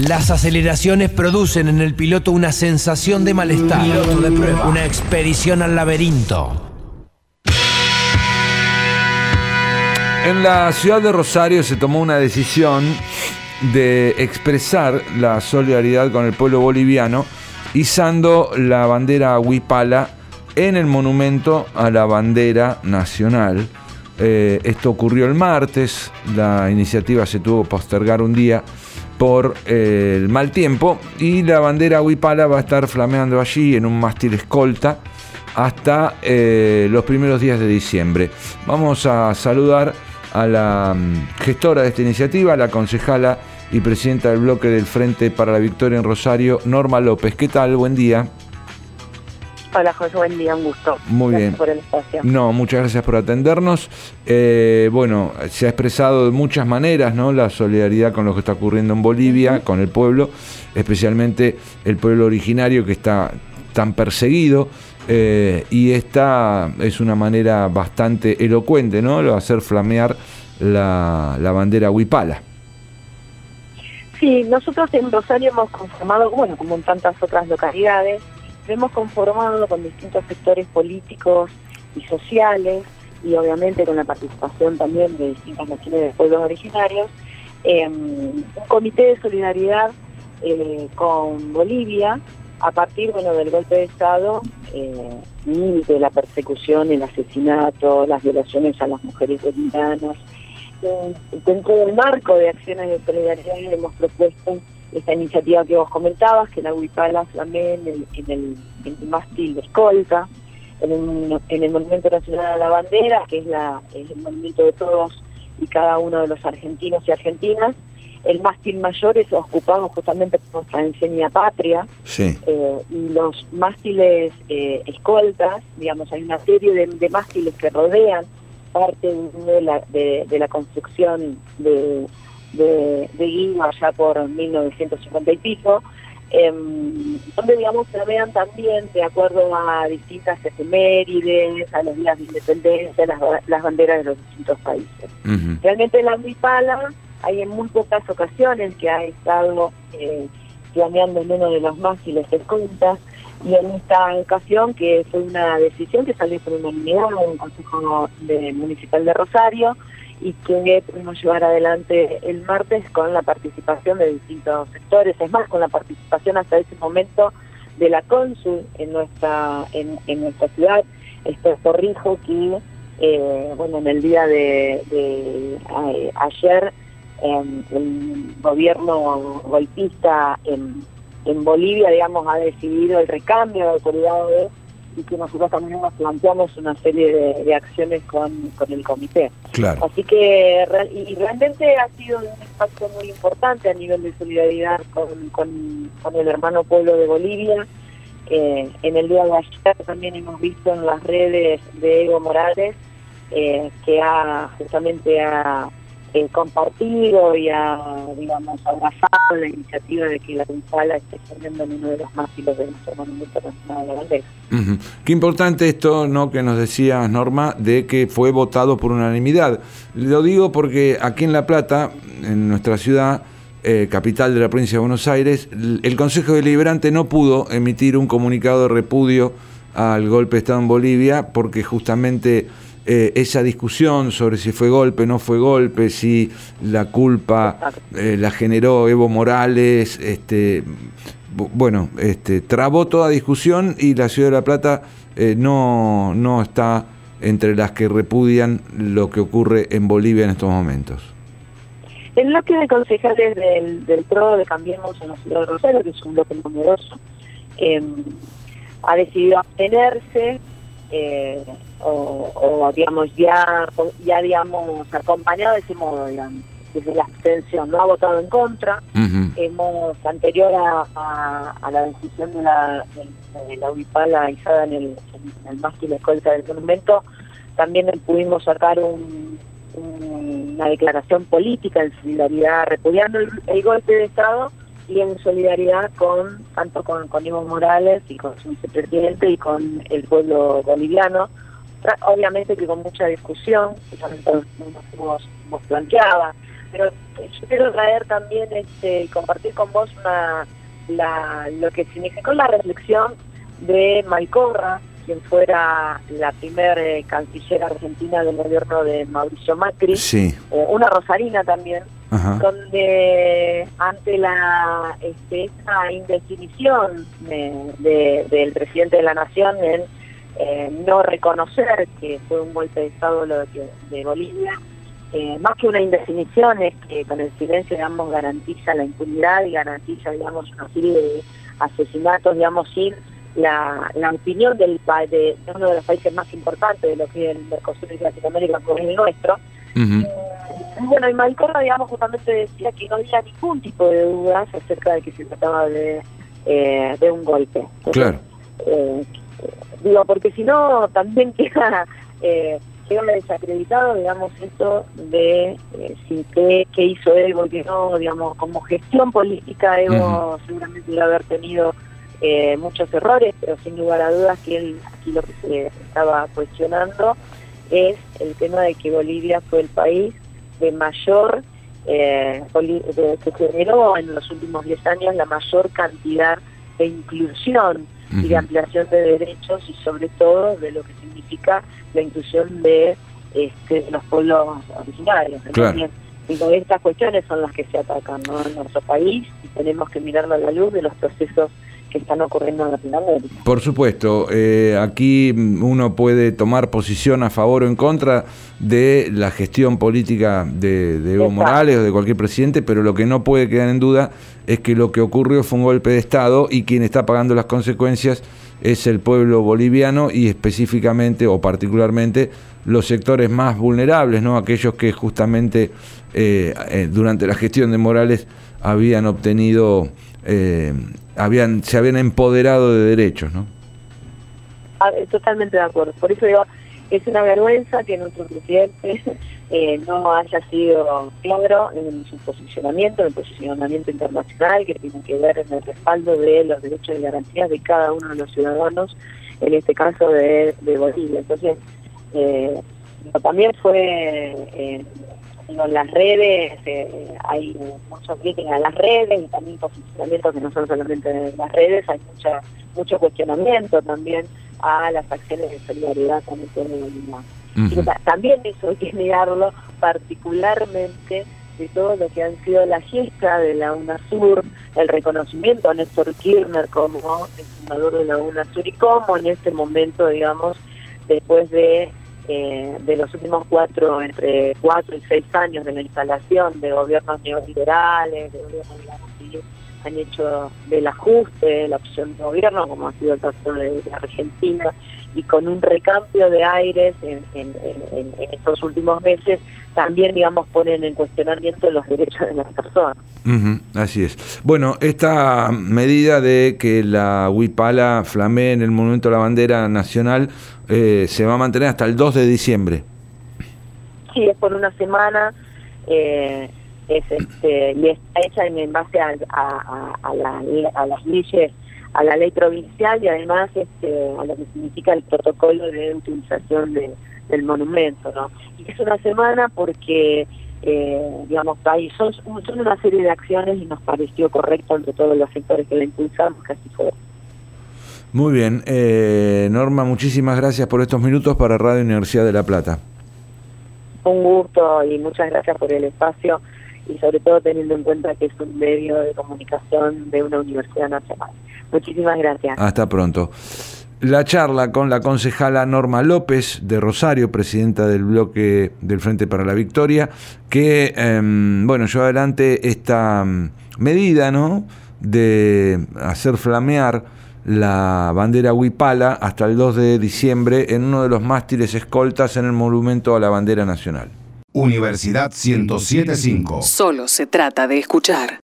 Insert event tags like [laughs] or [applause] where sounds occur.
Las aceleraciones producen en el piloto una sensación de malestar. Piloto de prueba. Una expedición al laberinto. En la ciudad de Rosario se tomó una decisión de expresar la solidaridad con el pueblo boliviano izando la bandera huipala en el monumento a la bandera nacional. Eh, esto ocurrió el martes, la iniciativa se tuvo que postergar un día por eh, el mal tiempo y la bandera Huipala va a estar flameando allí en un mástil escolta hasta eh, los primeros días de diciembre. Vamos a saludar a la mm, gestora de esta iniciativa, la concejala y presidenta del bloque del Frente para la Victoria en Rosario, Norma López. ¿Qué tal? Buen día. Hola José, buen día, un gusto. Muy gracias bien. por el espacio. No, muchas gracias por atendernos. Eh, bueno, se ha expresado de muchas maneras, ¿no? La solidaridad con lo que está ocurriendo en Bolivia, con el pueblo, especialmente el pueblo originario que está tan perseguido. eh, y esta es una manera bastante elocuente, ¿no? Lo de hacer flamear la, la bandera huipala. Sí, nosotros en Rosario hemos conformado, bueno, como en tantas otras localidades, hemos conformado con distintos sectores políticos y sociales, y obviamente con la participación también de distintas naciones de pueblos originarios, eh, un comité de solidaridad eh, con Bolivia a partir bueno, del golpe de Estado eh, de la persecución, el asesinato, las violaciones a las mujeres bolivianas. Dentro del marco de acciones de solidaridad hemos propuesto esta iniciativa que vos comentabas, que la Huipala flamé en el, en el, en el mástil de escolta, en, un- en el Monumento Nacional a la Bandera, que es, la, es el monumento de todos y cada uno de los argentinos y argentinas. El mástil mayor es ocupado justamente por nuestra enseña patria, Sí. eh, y los mástiles eh, escoltas, digamos, hay una serie de, de mástiles que rodean parte de la, de, de la construcción de, de, de Guido allá por 1950 y pico, em, donde, digamos, se vean también, de acuerdo a distintas efemérides, a los días de independencia, las, ba- las banderas de los distintos países. Realmente la Huipala hay en muy pocas ocasiones que ha estado eh, flameando en uno de los mástiles de cuentas y en esta ocasión que fue una decisión que salió por unanimidad en un Consejo de- Municipal de Rosario y que pudimos llevar adelante el martes con la participación de distintos sectores, es más, con la participación hasta ese momento de la cónsul en nuestra en, en nuestra ciudad, Esther Torrijo, que eh, bueno en el día de, de, eh, ayer em, el gobierno golpista en, en Bolivia, digamos, ha decidido el recambio de autoridades y que nosotros también nos planteamos una serie de, de acciones con, con el comité. Claro. Así que y realmente ha sido un impacto muy importante a nivel de solidaridad con, con, con el hermano pueblo de Bolivia. Eh, en el día de ayer también hemos visto en las redes de Evo Morales eh, que ha justamente ha eh, compartido y ha, digamos, abrazado la iniciativa de que la Gonzala esté poniendo en uno de los mástiles de nuestro monumento nacional de la bandera. Ujú. Qué importante esto, ¿no? Que nos decías, Norma, de que fue votado por unanimidad. Lo digo porque aquí en La Plata, en nuestra ciudad, eh, capital de la provincia de Buenos Aires, el Consejo Deliberante no pudo emitir un comunicado de repudio al golpe de Estado en Bolivia porque justamente eh, esa discusión sobre si fue golpe, no fue golpe, si la culpa eh, la generó Evo Morales, este, bu- bueno, este, trabó toda discusión y la ciudad de La Plata eh, no, no está entre las que repudian lo que ocurre en Bolivia en estos momentos. El bloque de concejales del, del PRO de Cambiemos en la ciudad de Rosario, que es un bloque numeroso, eh, ha decidido abstenerse eh, o, o, digamos ya ya digamos acompañado de ese modo digamos desde la abstención no ha votado en contra. Hemos anterior a, a- a la decisión de la de, de la izada en el, en el mástil escolta del monumento también pudimos sacar un- un- una declaración política en solidaridad repudiando el, el golpe de estado y en solidaridad con tanto con, con Evo Morales y con su vicepresidente y con el pueblo boliviano obviamente que con mucha discusión que también todos nos, nos planteaba pero yo quiero traer también este, y compartir con vos una, la, lo que significó la reflexión de Malcorra, quien fuera la primer eh, canciller argentina del gobierno de Mauricio Macri, Sí. eh, una rosarina también, Ajá. donde ante la este, esta indefinición de- de- del presidente de la nación en eh, no reconocer que fue un golpe de Estado lo de, de Bolivia, eh, más que una indefinición es que con el silencio, digamos, garantiza la impunidad y garantiza, digamos, una serie de asesinatos, digamos, sin la, la opinión del de, de uno de los países más importantes de lo que es el Mercosur y Latinoamérica, como es el nuestro, y Bueno, y Malcorra, digamos, justamente decía que no había ningún tipo de dudas acerca de que se trataba de, de un golpe. Entonces, Claro. Digo, porque si no, también [laughs] queda, eh, queda desacreditado, digamos, esto de eh, si qué, qué hizo Evo, que no, digamos, como gestión política, Evo seguramente debe haber tenido eh, muchos errores, pero sin lugar a dudas que él, aquí lo que se estaba cuestionando es el tema de que Bolivia fue el país de mayor, eh, de- que generó en los últimos 10 años la mayor cantidad de inclusión y de ampliación de derechos y sobre todo de lo que significa la inclusión de, este, los pueblos originarios. Claro. Entonces, estas cuestiones son las que se atacan ¿no? en nuestro país y tenemos que mirarlo a la luz de los procesos que están ocurriendo en Latinoamérica. Por supuesto, eh, aquí uno puede tomar posición a favor o en contra de la gestión política de, de Evo Exacto. Morales o de cualquier presidente, pero lo que no puede quedar en duda es que lo que ocurrió fue un golpe de Estado y quien está pagando las consecuencias es el pueblo boliviano y específicamente o particularmente los sectores más vulnerables, ¿no? aquellos que justamente eh, eh, durante la gestión de Morales habían obtenido, eh, habían, se habían empoderado de derechos, ¿no? Ah, Totalmente de acuerdo. Por eso digo, es una vergüenza que nuestro presidente [laughs] eh, no haya sido claro en su posicionamiento, en el posicionamiento internacional que tiene que ver en el respaldo de los derechos y garantías de cada uno de los ciudadanos, en este caso de, Bolivia. Entonces, eh, también fue eh, en las redes, eh, hay mucho crítica a las redes y también posicionamientos que no son solamente en las redes, hay mucha, mucho cuestionamiento también a las acciones de solidaridad con el pueblo boliviano. También eso hay que mirarlo particularmente de todo lo que han sido la gesta de la UNASUR, el reconocimiento a Néstor Kirchner como el fundador de la UNASUR y cómo en este momento, digamos, después de, eh, de los últimos cuatro, entre cuatro y seis años de la instalación de gobiernos neoliberales, de gobiernos digamos, que han hecho del ajuste, la opción de gobierno, como ha sido el caso de, Argentina, y con un recambio de aires en, en- en- en estos últimos meses, también, digamos, ponen en cuestionamiento los derechos de las personas. Así es. Bueno, esta medida de que la Huipala flamee en el Monumento a la Bandera Nacional eh, se va a mantener hasta el 2 de diciembre. Sí, es por una semana, eh, es este, y está hecha en, base a, a- a- a la- a las leyes, a la ley provincial y además este, a lo que significa el protocolo de utilización de- del monumento, ¿no? Y es una semana porque, eh, digamos, hay, son, son una serie de acciones y nos pareció correcto entre todos los sectores que la impulsamos, así fue. Muy bien. eh, Norma, muchísimas gracias por estos minutos para Radio Universidad de La Plata. Un gusto y muchas gracias por el espacio y sobre todo teniendo en cuenta que es un medio de comunicación de una universidad nacional. Muchísimas gracias. Hasta pronto. La charla con la concejala Norma López de Rosario, presidenta del bloque del Frente para la Victoria, que, em, bueno, lleva adelante esta mm, medida, ¿no?, de hacer flamear la bandera huipala hasta el 2 de diciembre en uno de los mástiles escoltas en el Monumento a la Bandera Nacional. Universidad 1075. Solo se trata de escuchar.